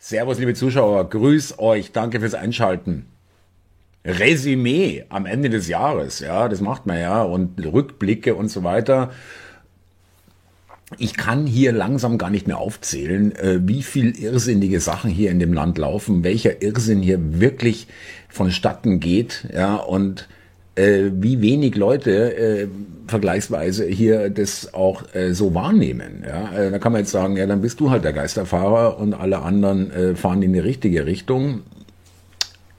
Servus, liebe Zuschauer, grüß euch, danke fürs Einschalten. Resümee am Ende des Jahres, ja, das macht man ja, und Rückblicke und so weiter. Ich kann hier langsam gar nicht mehr aufzählen, äh, wie viel irrsinnige Sachen hier in dem Land laufen, welcher Irrsinn hier wirklich vonstatten geht, ja, und äh, wie wenig Leute äh, vergleichsweise hier das auch äh, so wahrnehmen. Ja? Äh, da kann man jetzt sagen, ja, dann bist du halt der Geisterfahrer und alle anderen äh, fahren in die richtige Richtung.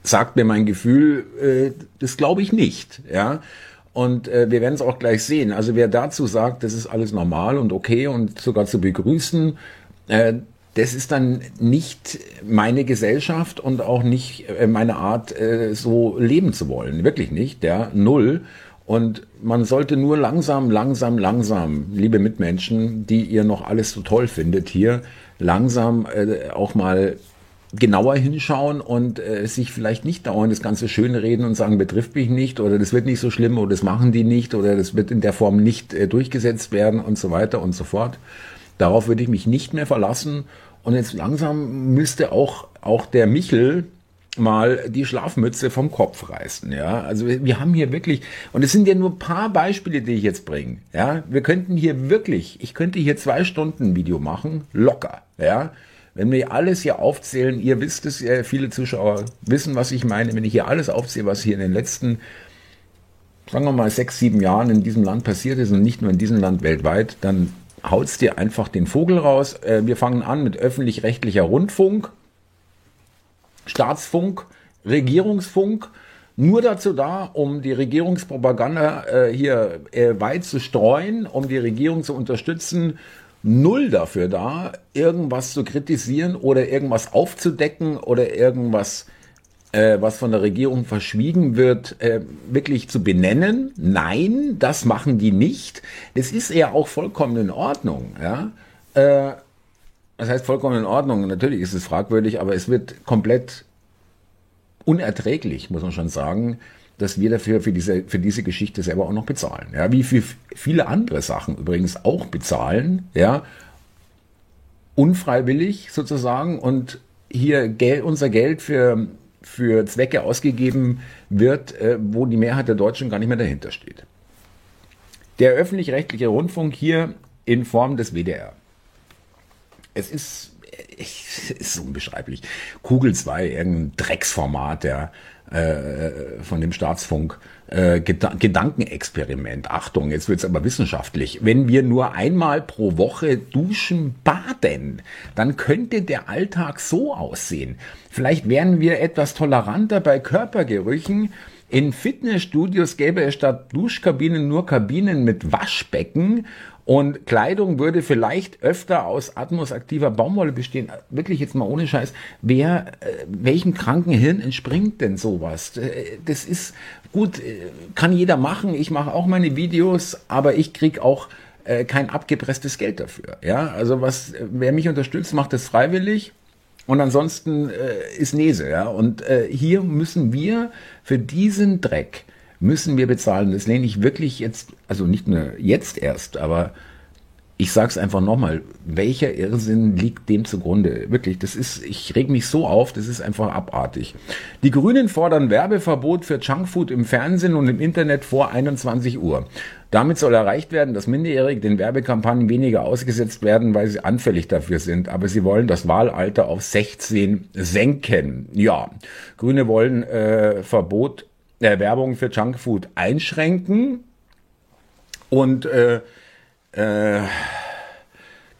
Sagt mir mein Gefühl, äh, das glaube ich nicht. Ja. Und äh, wir werden es auch gleich sehen. Also wer dazu sagt, das ist alles normal und okay und sogar zu begrüßen, äh, das ist dann nicht meine Gesellschaft und auch nicht äh, meine Art, äh, so leben zu wollen. Wirklich nicht, ja, null. Und man sollte nur langsam, langsam, langsam, liebe Mitmenschen, die ihr noch alles so toll findet hier, langsam äh, auch mal genauer hinschauen und äh, sich vielleicht nicht dauernd das Ganze schön reden und sagen, betrifft mich nicht oder das wird nicht so schlimm oder das machen die nicht oder das wird in der Form nicht äh, durchgesetzt werden und so weiter und so fort. Darauf würde ich mich nicht mehr verlassen. Und jetzt langsam müsste auch, auch der Michel mal die Schlafmütze vom Kopf reißen, ja. Also wir haben hier wirklich, und es sind ja nur ein paar Beispiele, die ich jetzt bringe, ja. Wir könnten hier wirklich, ich könnte hier zwei Stunden Video machen, locker, ja. Wenn wir alles hier aufzählen, ihr wisst es, viele Zuschauer wissen, was ich meine, wenn ich hier alles aufzähle, was hier in den letzten, sagen wir mal, sechs, sieben Jahren in diesem Land passiert ist und nicht nur in diesem Land weltweit, dann haut's dir einfach den Vogel raus. Äh, wir fangen an mit öffentlich-rechtlicher Rundfunk, Staatsfunk, Regierungsfunk. Nur dazu da, um die Regierungspropaganda äh, hier äh, weit zu streuen, um die Regierung zu unterstützen. Null dafür da, irgendwas zu kritisieren oder irgendwas aufzudecken oder irgendwas äh, was von der Regierung verschwiegen wird, äh, wirklich zu benennen. Nein, das machen die nicht. Das ist ja auch vollkommen in Ordnung. Ja? Äh, das heißt vollkommen in Ordnung. Natürlich ist es fragwürdig, aber es wird komplett unerträglich, muss man schon sagen, dass wir dafür für diese, für diese Geschichte selber auch noch bezahlen. Ja, wie für viele andere Sachen übrigens auch bezahlen, ja, unfreiwillig sozusagen und hier Geld, unser Geld für für Zwecke ausgegeben wird, äh, wo die Mehrheit der Deutschen gar nicht mehr dahinter steht. Der öffentlich-rechtliche Rundfunk hier in Form des WDR. Es ist, es ist unbeschreiblich. Kugel 2, irgendein Drecksformat, der äh, von dem Staatsfunk. Äh, Gedankenexperiment. Achtung, jetzt wird's aber wissenschaftlich. Wenn wir nur einmal pro Woche duschen, baden, dann könnte der Alltag so aussehen. Vielleicht wären wir etwas toleranter bei Körpergerüchen. In Fitnessstudios gäbe es statt Duschkabinen nur Kabinen mit Waschbecken und Kleidung würde vielleicht öfter aus atmosaktiver Baumwolle bestehen. Wirklich jetzt mal ohne Scheiß. Wer, äh, welchem kranken Hirn entspringt denn sowas? Äh, das ist gut, äh, kann jeder machen. Ich mache auch meine Videos, aber ich krieg auch kein abgepresstes Geld dafür. Ja, also was, wer mich unterstützt, macht das freiwillig. Und ansonsten äh, ist Nese, ja. Und äh, hier müssen wir für diesen Dreck müssen wir bezahlen. Das lehne ich wirklich jetzt, also nicht nur jetzt erst, aber ich sage es einfach nochmal, welcher Irrsinn liegt dem zugrunde? Wirklich, das ist, ich reg mich so auf, das ist einfach abartig. Die Grünen fordern Werbeverbot für Junkfood im Fernsehen und im Internet vor 21 Uhr. Damit soll erreicht werden, dass Minderjährige den Werbekampagnen weniger ausgesetzt werden, weil sie anfällig dafür sind. Aber sie wollen das Wahlalter auf 16 senken. Ja, Grüne wollen äh, Verbot äh, Werbung für Junkfood einschränken und äh, äh,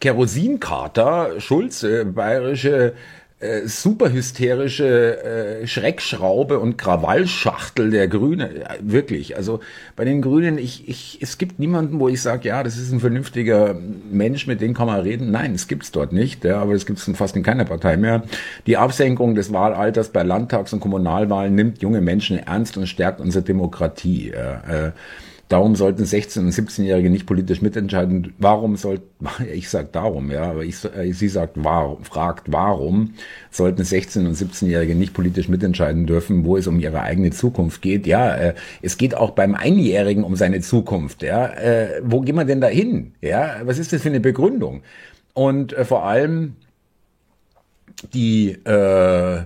Kerosinkater, Schulze, bayerische äh, superhysterische äh, Schreckschraube und Krawallschachtel der Grünen. Ja, wirklich. Also bei den Grünen, ich, ich, es gibt niemanden, wo ich sage, ja, das ist ein vernünftiger Mensch, mit dem kann man reden. Nein, es gibt's dort nicht, ja, aber es gibt's fast in keiner Partei mehr. Die Absenkung des Wahlalters bei Landtags- und Kommunalwahlen nimmt junge Menschen ernst und stärkt unsere Demokratie. Äh, Darum sollten 16- und 17-Jährige nicht politisch mitentscheiden. Warum sollten, ich sag darum, ja, aber ich, äh, sie sagt, warum, fragt, warum sollten 16- und 17-Jährige nicht politisch mitentscheiden dürfen, wo es um ihre eigene Zukunft geht? Ja, äh, es geht auch beim Einjährigen um seine Zukunft, ja. Äh, wo gehen wir denn da hin? Ja, was ist das für eine Begründung? Und äh, vor allem, die äh,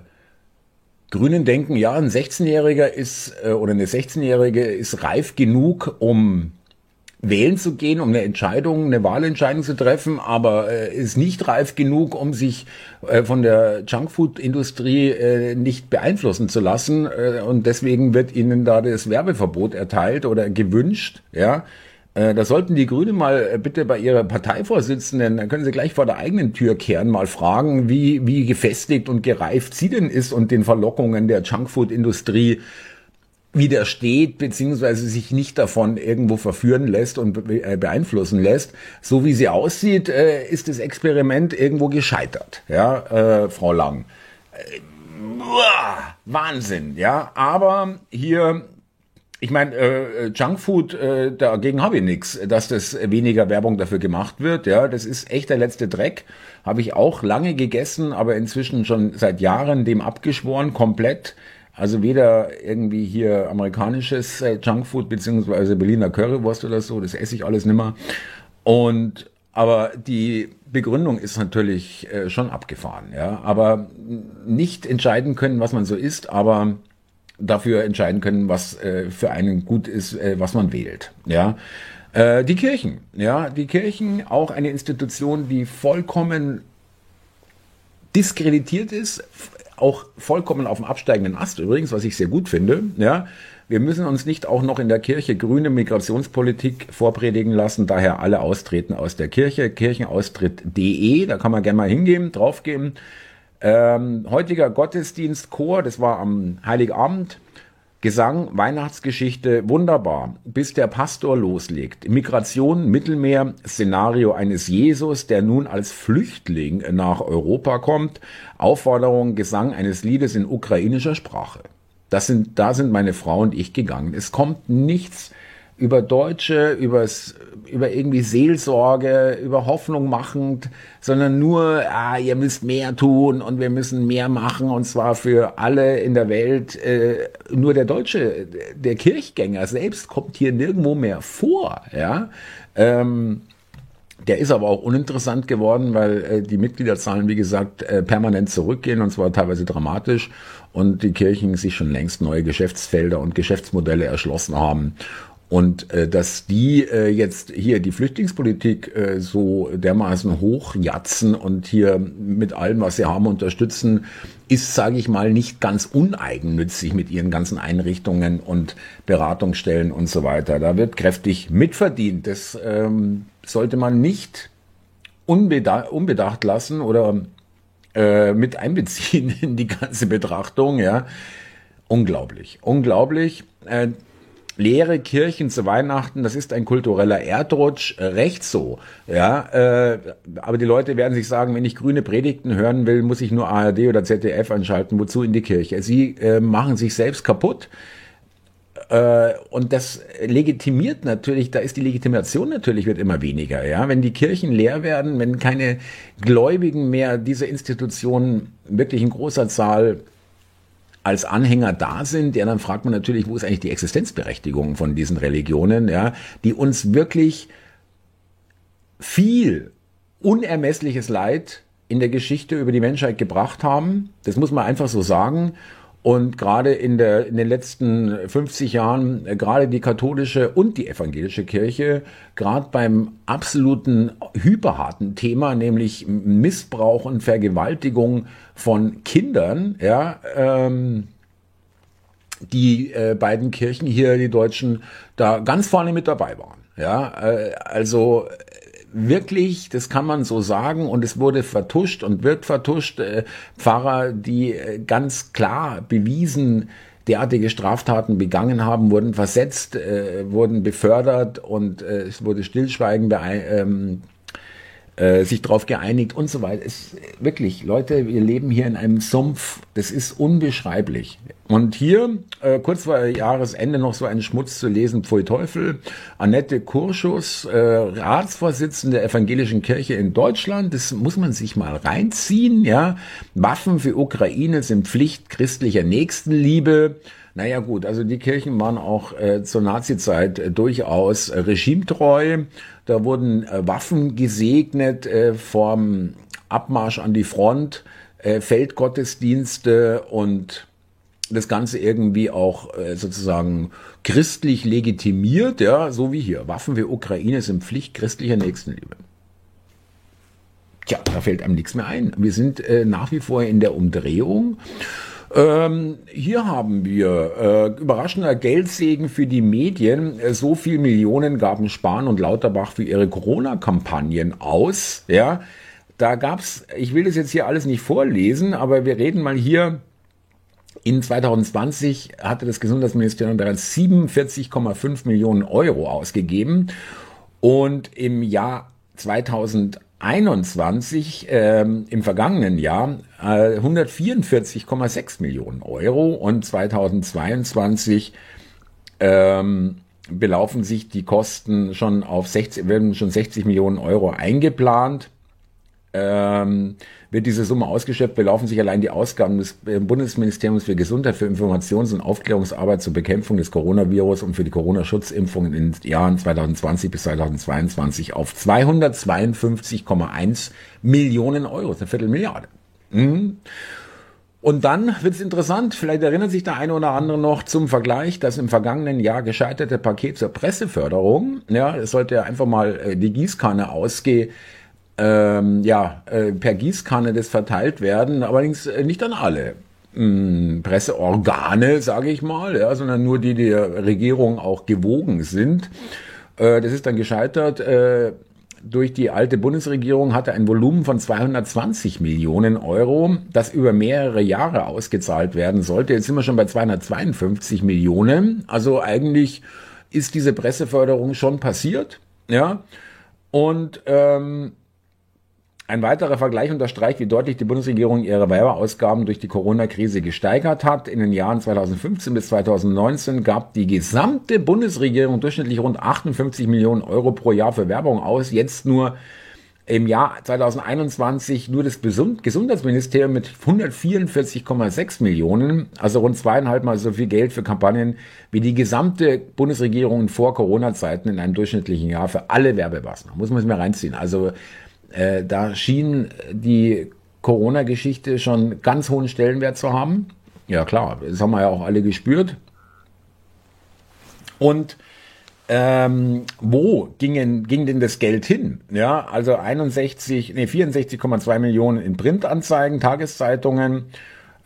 Grünen denken, ja, ein 16-Jähriger ist äh, oder eine 16-Jährige ist reif genug, um wählen zu gehen, um eine Entscheidung, eine Wahlentscheidung zu treffen, aber äh, ist nicht reif genug, um sich äh, von der Junkfood-Industrie nicht beeinflussen zu lassen. Und deswegen wird ihnen da das Werbeverbot erteilt oder gewünscht. Ja, äh, da sollten die Grünen mal äh, bitte bei ihrer Parteivorsitzenden, da können sie gleich vor der eigenen Tür kehren, mal fragen, wie, wie gefestigt und gereift sie denn ist und den Verlockungen der Junkfood-Industrie widersteht, beziehungsweise sich nicht davon irgendwo verführen lässt und äh, beeinflussen lässt. So wie sie aussieht, ist das Experiment irgendwo gescheitert, ja, äh, Frau Lang. Wahnsinn, ja. Aber hier, ich meine, äh, Junkfood, äh, dagegen habe ich nichts, dass das weniger Werbung dafür gemacht wird. Ja, das ist echt der letzte Dreck. Habe ich auch lange gegessen, aber inzwischen schon seit Jahren dem abgeschworen, komplett. Also weder irgendwie hier amerikanisches äh, Junkfood beziehungsweise Berliner Currywurst oder so, das esse ich alles nimmer. Und aber die Begründung ist natürlich äh, schon abgefahren, ja. Aber nicht entscheiden können, was man so isst, aber dafür entscheiden können, was äh, für einen gut ist, äh, was man wählt, ja. Äh, die Kirchen, ja, die Kirchen, auch eine Institution, die vollkommen diskreditiert ist, auch vollkommen auf dem absteigenden Ast übrigens, was ich sehr gut finde. Ja, wir müssen uns nicht auch noch in der Kirche grüne Migrationspolitik vorpredigen lassen, daher alle austreten aus der Kirche. Kirchenaustritt.de, da kann man gerne mal hingehen, draufgehen. Ähm, heutiger Gottesdienstchor, das war am Heiligabend, Gesang, Weihnachtsgeschichte, wunderbar, bis der Pastor loslegt. Migration, Mittelmeer, Szenario eines Jesus, der nun als Flüchtling nach Europa kommt. Aufforderung, Gesang eines Liedes in ukrainischer Sprache. Das sind, da sind meine Frau und ich gegangen. Es kommt nichts über Deutsche, übers, über irgendwie Seelsorge, über Hoffnung machend, sondern nur, ah, ihr müsst mehr tun und wir müssen mehr machen und zwar für alle in der Welt. Äh, nur der Deutsche, der Kirchgänger selbst kommt hier nirgendwo mehr vor, ja. Ähm, der ist aber auch uninteressant geworden, weil äh, die Mitgliederzahlen, wie gesagt, äh, permanent zurückgehen und zwar teilweise dramatisch und die Kirchen sich schon längst neue Geschäftsfelder und Geschäftsmodelle erschlossen haben und äh, dass die äh, jetzt hier die Flüchtlingspolitik äh, so dermaßen hochjatzen und hier mit allem, was sie haben, unterstützen, ist, sage ich mal, nicht ganz uneigennützig mit ihren ganzen Einrichtungen und Beratungsstellen und so weiter. Da wird kräftig mitverdient. Das ähm, sollte man nicht unbedacht, unbedacht lassen oder äh, mit einbeziehen in die ganze Betrachtung. Ja, unglaublich, unglaublich. Äh, leere Kirchen zu Weihnachten, das ist ein kultureller Erdrutsch, äh, recht so. Ja, äh, aber die Leute werden sich sagen, wenn ich grüne Predigten hören will, muss ich nur ARD oder ZDF anschalten. Wozu in die Kirche? Sie äh, machen sich selbst kaputt. Äh, und das legitimiert natürlich, da ist die Legitimation natürlich wird immer weniger, ja. Wenn die Kirchen leer werden, wenn keine Gläubigen mehr diese Institutionen wirklich in großer Zahl als Anhänger da sind, ja, dann fragt man natürlich, wo ist eigentlich die Existenzberechtigung von diesen Religionen, ja, die uns wirklich viel unermessliches Leid in der Geschichte über die Menschheit gebracht haben. Das muss man einfach so sagen. Und gerade in, der, in den letzten 50 Jahren, äh, gerade die katholische und die evangelische Kirche, gerade beim absoluten hyperharten Thema, nämlich Missbrauch und Vergewaltigung von Kindern, ja, ähm, die äh, beiden Kirchen hier, die Deutschen, da ganz vorne mit dabei waren. Ja, äh, also wirklich, das kann man so sagen, und es wurde vertuscht und wird vertuscht. Äh, Pfarrer, die äh, ganz klar bewiesen derartige Straftaten begangen haben, wurden versetzt, äh, wurden befördert und äh, es wurde Stillschweigen ähm, äh, sich darauf geeinigt und so weiter. Es, wirklich, Leute, wir leben hier in einem Sumpf, das ist unbeschreiblich. Und hier, äh, kurz vor Jahresende, noch so einen Schmutz zu lesen, Pfui Teufel, Annette Kurschus, äh, Ratsvorsitzende der Evangelischen Kirche in Deutschland, das muss man sich mal reinziehen, ja. Waffen für Ukraine sind Pflicht christlicher Nächstenliebe. Naja gut, also die Kirchen waren auch äh, zur Nazizeit äh, durchaus äh, regimetreu. Da wurden äh, Waffen gesegnet äh, vom Abmarsch an die Front äh, Feldgottesdienste und das Ganze irgendwie auch äh, sozusagen christlich legitimiert, ja, so wie hier. Waffen für Ukraine sind Pflicht christlicher Nächstenliebe. Tja, da fällt einem nichts mehr ein. Wir sind äh, nach wie vor in der Umdrehung. Ähm, hier haben wir äh, überraschender Geldsegen für die Medien. Äh, so viel Millionen gaben Spahn und Lauterbach für ihre Corona-Kampagnen aus. Ja, da gab's. Ich will das jetzt hier alles nicht vorlesen, aber wir reden mal hier in 2020 hatte das Gesundheitsministerium bereits 47,5 Millionen Euro ausgegeben und im Jahr 2021, ähm, im vergangenen Jahr, äh, 144,6 Millionen Euro und 2022 ähm, belaufen sich die Kosten schon auf 60, werden schon 60 Millionen Euro eingeplant ähm, wird diese Summe ausgeschöpft, belaufen sich allein die Ausgaben des äh, Bundesministeriums für Gesundheit für Informations- und Aufklärungsarbeit zur Bekämpfung des Coronavirus und für die Corona-Schutzimpfung in den Jahren 2020 bis 2022 auf 252,1 Millionen Euro, eine Viertelmilliarde. Mhm. Und dann wird es interessant, vielleicht erinnert sich der eine oder andere noch zum Vergleich, das im vergangenen Jahr gescheiterte Paket zur Presseförderung. Ja, es sollte ja einfach mal äh, die Gießkanne ausgehen ähm, ja, äh, per Gießkanne das verteilt werden, allerdings äh, nicht an alle hm, Presseorgane, sage ich mal, ja, sondern nur die der Regierung auch gewogen sind. Äh, das ist dann gescheitert. Äh, durch die alte Bundesregierung hatte ein Volumen von 220 Millionen Euro, das über mehrere Jahre ausgezahlt werden sollte. Jetzt sind wir schon bei 252 Millionen. Also eigentlich ist diese Presseförderung schon passiert, ja. Und ähm, ein weiterer Vergleich unterstreicht, wie deutlich die Bundesregierung ihre Werberausgaben durch die Corona-Krise gesteigert hat. In den Jahren 2015 bis 2019 gab die gesamte Bundesregierung durchschnittlich rund 58 Millionen Euro pro Jahr für Werbung aus. Jetzt nur im Jahr 2021 nur das Gesundheitsministerium mit 144,6 Millionen, also rund zweieinhalb Mal so viel Geld für Kampagnen wie die gesamte Bundesregierung vor Corona-Zeiten in einem durchschnittlichen Jahr für alle Werbemaßnahmen. Muss man es mir reinziehen. Also äh, da schien die Corona-Geschichte schon ganz hohen Stellenwert zu haben. Ja klar, das haben wir ja auch alle gespürt. Und ähm, wo gingen, ging denn das Geld hin? Ja, also 61, nee, 64,2 Millionen in Printanzeigen, Tageszeitungen,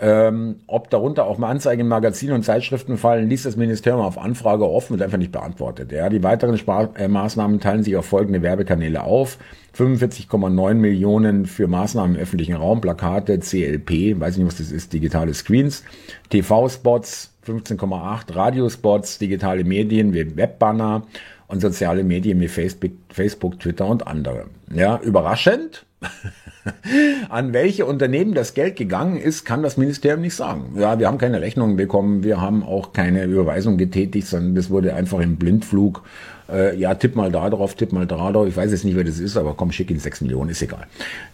ähm, ob darunter auch Anzeigen in Magazinen und Zeitschriften fallen, ließ das Ministerium auf Anfrage offen und einfach nicht beantwortet. Ja, die weiteren Spar äh, Maßnahmen teilen sich auf folgende Werbekanäle auf. 45,9 Millionen für Maßnahmen im öffentlichen Raum, Plakate, CLP, weiß nicht, was das ist, digitale Screens, TV-Spots, 15,8, Radiospots, digitale Medien wie Webbanner und soziale Medien wie Facebook, Facebook, Twitter und andere. Ja, überraschend, An welche Unternehmen das Geld gegangen ist, kann das Ministerium nicht sagen. Ja, wir haben keine Rechnungen bekommen, wir haben auch keine Überweisung getätigt, sondern das wurde einfach im Blindflug. Äh, ja, tipp mal da drauf, tipp mal da drauf. Ich weiß jetzt nicht, wer das ist, aber komm, schick ihn 6 Millionen, ist egal.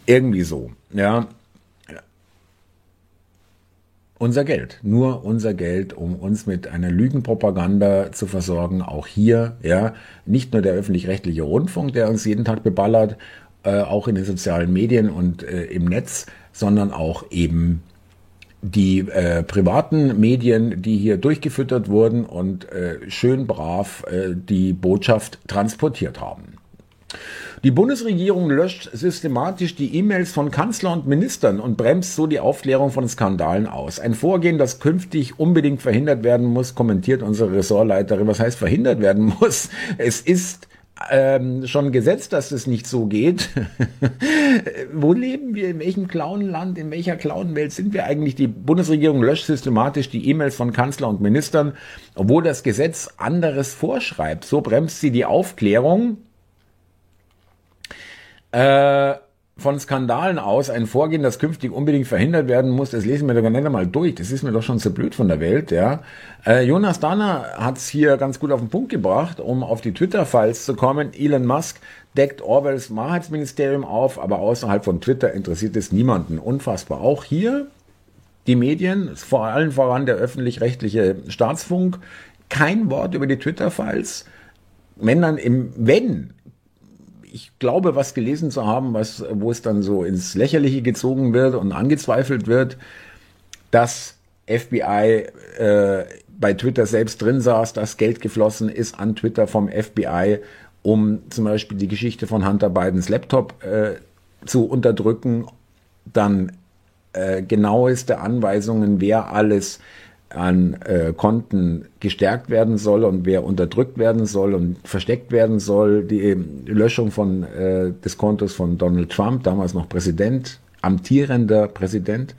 Irgendwie so. Ja. Unser Geld, nur unser Geld, um uns mit einer Lügenpropaganda zu versorgen. Auch hier, ja, nicht nur der öffentlich-rechtliche Rundfunk, der uns jeden Tag beballert, äh, auch in den sozialen Medien und äh, im Netz, sondern auch eben die äh, privaten Medien, die hier durchgefüttert wurden und äh, schön brav äh, die Botschaft transportiert haben. Die Bundesregierung löscht systematisch die E-Mails von Kanzler und Ministern und bremst so die Aufklärung von Skandalen aus. Ein Vorgehen, das künftig unbedingt verhindert werden muss, kommentiert unsere Ressortleiterin. Was heißt verhindert werden muss? Es ist ähm, schon gesetzt, dass es nicht so geht. Wo leben wir? In welchem Clownland? In welcher Clownwelt sind wir eigentlich? Die Bundesregierung löscht systematisch die E-Mails von Kanzler und Ministern, obwohl das Gesetz anderes vorschreibt. So bremst sie die Aufklärung. Äh, von Skandalen aus ein Vorgehen, das künftig unbedingt verhindert werden muss, das lesen wir doch nicht einmal durch. Das ist mir doch schon zu blöd von der Welt, ja. Äh, Jonas Dahner hat es hier ganz gut auf den Punkt gebracht, um auf die Twitter-Files zu kommen. Elon Musk deckt Orwells Wahrheitsministerium auf, aber außerhalb von Twitter interessiert es niemanden. Unfassbar. Auch hier die Medien, vor allem voran der öffentlich-rechtliche Staatsfunk, kein Wort über die Twitter-Files. Wenn dann im, wenn ich glaube, was gelesen zu haben, was, wo es dann so ins Lächerliche gezogen wird und angezweifelt wird, dass FBI äh, bei Twitter selbst drin saß, dass Geld geflossen ist an Twitter vom FBI, um zum Beispiel die Geschichte von Hunter Bidens Laptop äh, zu unterdrücken, dann äh, genaueste Anweisungen, wer alles an äh, Konten gestärkt werden soll und wer unterdrückt werden soll und versteckt werden soll. Die Löschung von, äh, des Kontos von Donald Trump, damals noch Präsident, amtierender Präsident.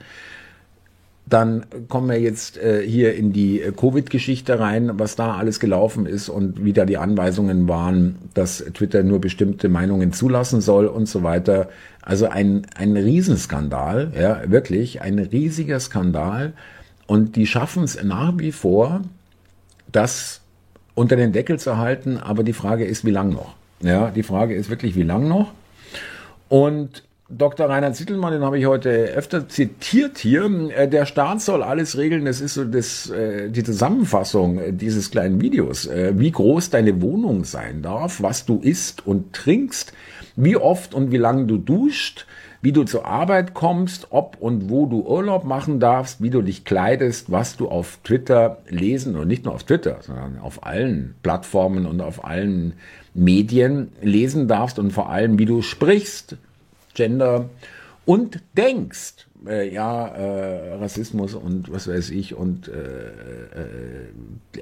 Dann kommen wir jetzt äh, hier in die äh, Covid-Geschichte rein, was da alles gelaufen ist und wie da die Anweisungen waren, dass Twitter nur bestimmte Meinungen zulassen soll und so weiter. Also ein, ein Riesenskandal, ja, wirklich ein riesiger Skandal und die schaffen es nach wie vor, das unter den Deckel zu halten. Aber die Frage ist, wie lang noch? Ja, die Frage ist wirklich, wie lang noch? Und Dr. Reinhard Zittelmann, den habe ich heute öfter zitiert hier. Äh, der Staat soll alles regeln. Das ist so das, äh, die Zusammenfassung dieses kleinen Videos. Äh, wie groß deine Wohnung sein darf, was du isst und trinkst, wie oft und wie lange du duscht, wie du zur Arbeit kommst, ob und wo du Urlaub machen darfst, wie du dich kleidest, was du auf Twitter lesen und nicht nur auf Twitter, sondern auf allen Plattformen und auf allen Medien lesen darfst und vor allem, wie du sprichst, Gender und denkst. Äh, ja, äh, Rassismus und was weiß ich und äh,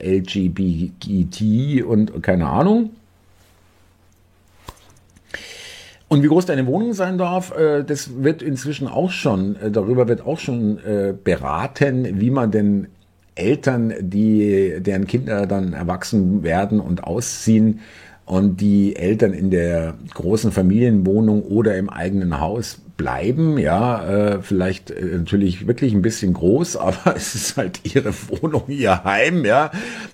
äh LGBT und keine Ahnung. Und wie groß deine Wohnung sein darf, äh, das wird inzwischen auch schon, äh, darüber wird auch schon äh, beraten, wie man denn Eltern, die, deren Kinder dann erwachsen werden und ausziehen und die Eltern in der großen Familienwohnung oder im eigenen Haus bleiben, ja, äh, vielleicht äh, natürlich wirklich ein bisschen groß, aber es ist halt ihre Wohnung, ihr Heim, ja.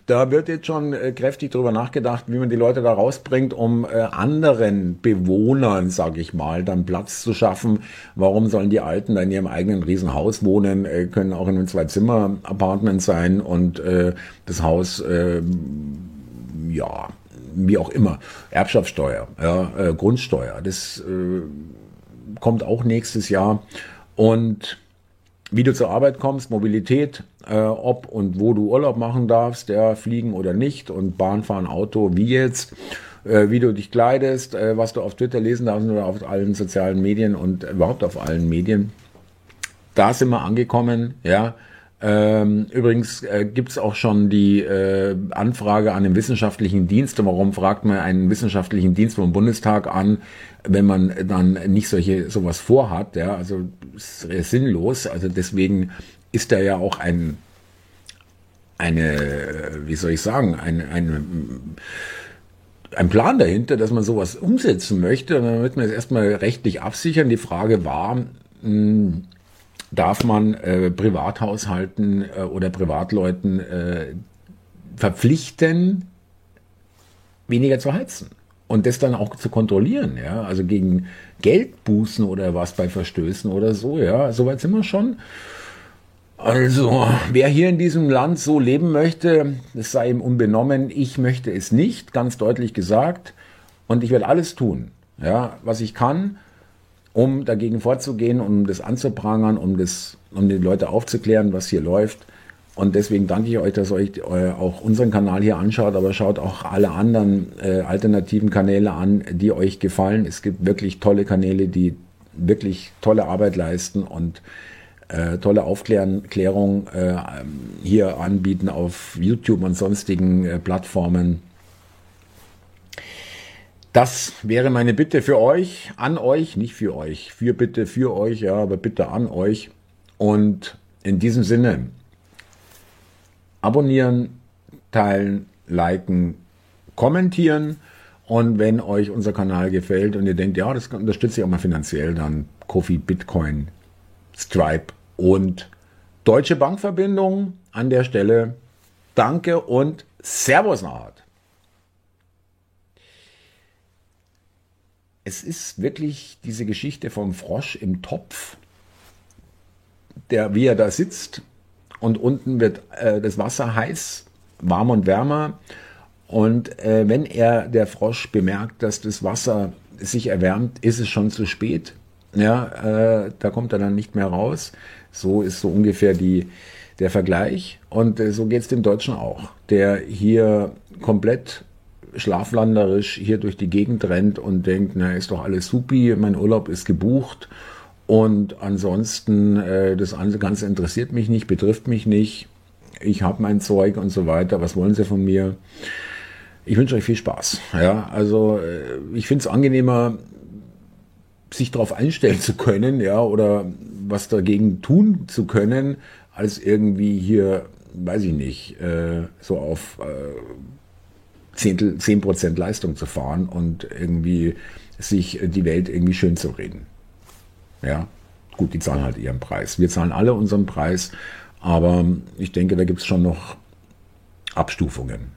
Da wird jetzt schon äh, kräftig drüber nachgedacht, wie man die Leute da rausbringt, um äh, anderen Bewohnern, sag ich mal, dann Platz zu schaffen. Warum sollen die Alten da in ihrem eigenen Riesenhaus wohnen, äh, können auch in einem Zwei-Zimmer-Apartment sein und äh, das Haus, äh, ja, wie auch immer, Erbschaftssteuer, ja, äh, Grundsteuer, das äh, kommt auch nächstes Jahr. Und wie du zur Arbeit kommst, Mobilität, äh, ob und wo du Urlaub machen darfst, ja, fliegen oder nicht und Bahn fahren, Auto, wie jetzt, äh, wie du dich kleidest, äh, was du auf Twitter lesen darfst oder auf allen sozialen Medien und überhaupt auf allen Medien. Da sind wir angekommen, ja. Ähm, übrigens äh, gibt es auch schon die äh, Anfrage an den wissenschaftlichen Dienst. Warum fragt man einen wissenschaftlichen Dienst vom Bundestag an, wenn man dann nicht solche sowas vorhat? Ja, also ist sinnlos. Also deswegen ist da ja auch ein eine, wie soll ich sagen, ein, ein, ein Plan dahinter, dass man sowas umsetzen möchte. Und dann wird man es erstmal rechtlich absichern. Die Frage war, mh, hm, darf man äh, Privathaushalten äh, oder Privatleuten äh, verpflichten, weniger zu heizen und das dann auch zu kontrollieren, ja, also gegen Geldbußen oder was bei Verstößen oder so, ja, soweit sind wir schon. Also, wer hier in diesem Land so leben möchte, das sei ihm unbenommen. Ich möchte es nicht, ganz deutlich gesagt. Und ich werde alles tun, ja, was ich kann, um dagegen vorzugehen, um das anzuprangern, um, das, um die Leute aufzuklären, was hier läuft. Und deswegen danke ich euch, dass ihr euch äh, auch unseren Kanal hier anschaut, aber schaut auch alle anderen äh, alternativen Kanäle an, die euch gefallen. Es gibt wirklich tolle Kanäle, die wirklich tolle Arbeit leisten und äh, tolle Aufklärung äh, hier anbieten auf YouTube und sonstigen äh, Plattformen. Das wäre meine Bitte für euch, an euch, nicht für euch, für bitte für euch, ja, aber bitte an euch. Und in diesem Sinne, abonnieren, teilen, liken, kommentieren. Und wenn euch unser Kanal gefällt und ihr denkt, ja, das unterstütze ich auch mal finanziell, dann Kofi, Bitcoin, Stripe und Deutsche Bankverbindung an der Stelle. Danke und Servus Naht. Es ist wirklich diese Geschichte vom Frosch im Topf, der wie er da sitzt und unten wird äh, das Wasser heiß, warm und wärmer. Und äh, wenn er, der Frosch, bemerkt, dass das Wasser sich erwärmt, ist es schon zu spät. Ja, äh, da kommt er dann nicht mehr raus. So ist so ungefähr die, der Vergleich. Und äh, so geht es dem Deutschen auch, der hier komplett schlaflanderisch hier durch die Gegend rennt und denkt, na, ist doch alles supi, mein Urlaub ist gebucht und ansonsten, äh, das Ganze interessiert mich nicht, betrifft mich nicht, ich habe mein Zeug und so weiter, was wollen Sie von mir? Ich wünsche euch viel Spaß. Ja, also äh, ich finde es angenehmer, sich darauf einstellen zu können, ja, oder was dagegen tun zu können, als irgendwie hier, weiß ich nicht, äh, so auf äh, Zehntel, 10% Leistung zu fahren und irgendwie sich die Welt irgendwie schön zu reden. Ja, gut, die zahlen halt ihren Preis. Wir zahlen alle unseren Preis, aber ich denke, da gibt es schon noch Abstufungen.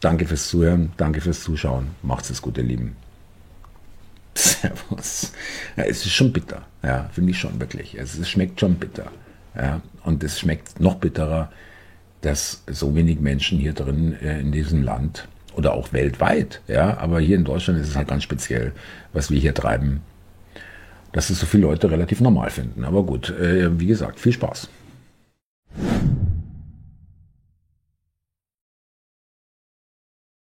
Danke fürs Zuhören, danke fürs Zuschauen. Macht's es gut, ihr Lieben. Servus. Ja, es ist schon bitter. Ja, finde ich schon wirklich. Es, es schmeckt schon bitter. Ja, und es schmeckt noch bitterer, dass so wenig Menschen hier drin äh, in diesem Land oder auch weltweit. Ja, aber hier in Deutschland ist es halt ganz speziell, was wir hier treiben, dass es so viele Leute relativ normal finden. Aber gut, äh, wie gesagt, viel Spaß.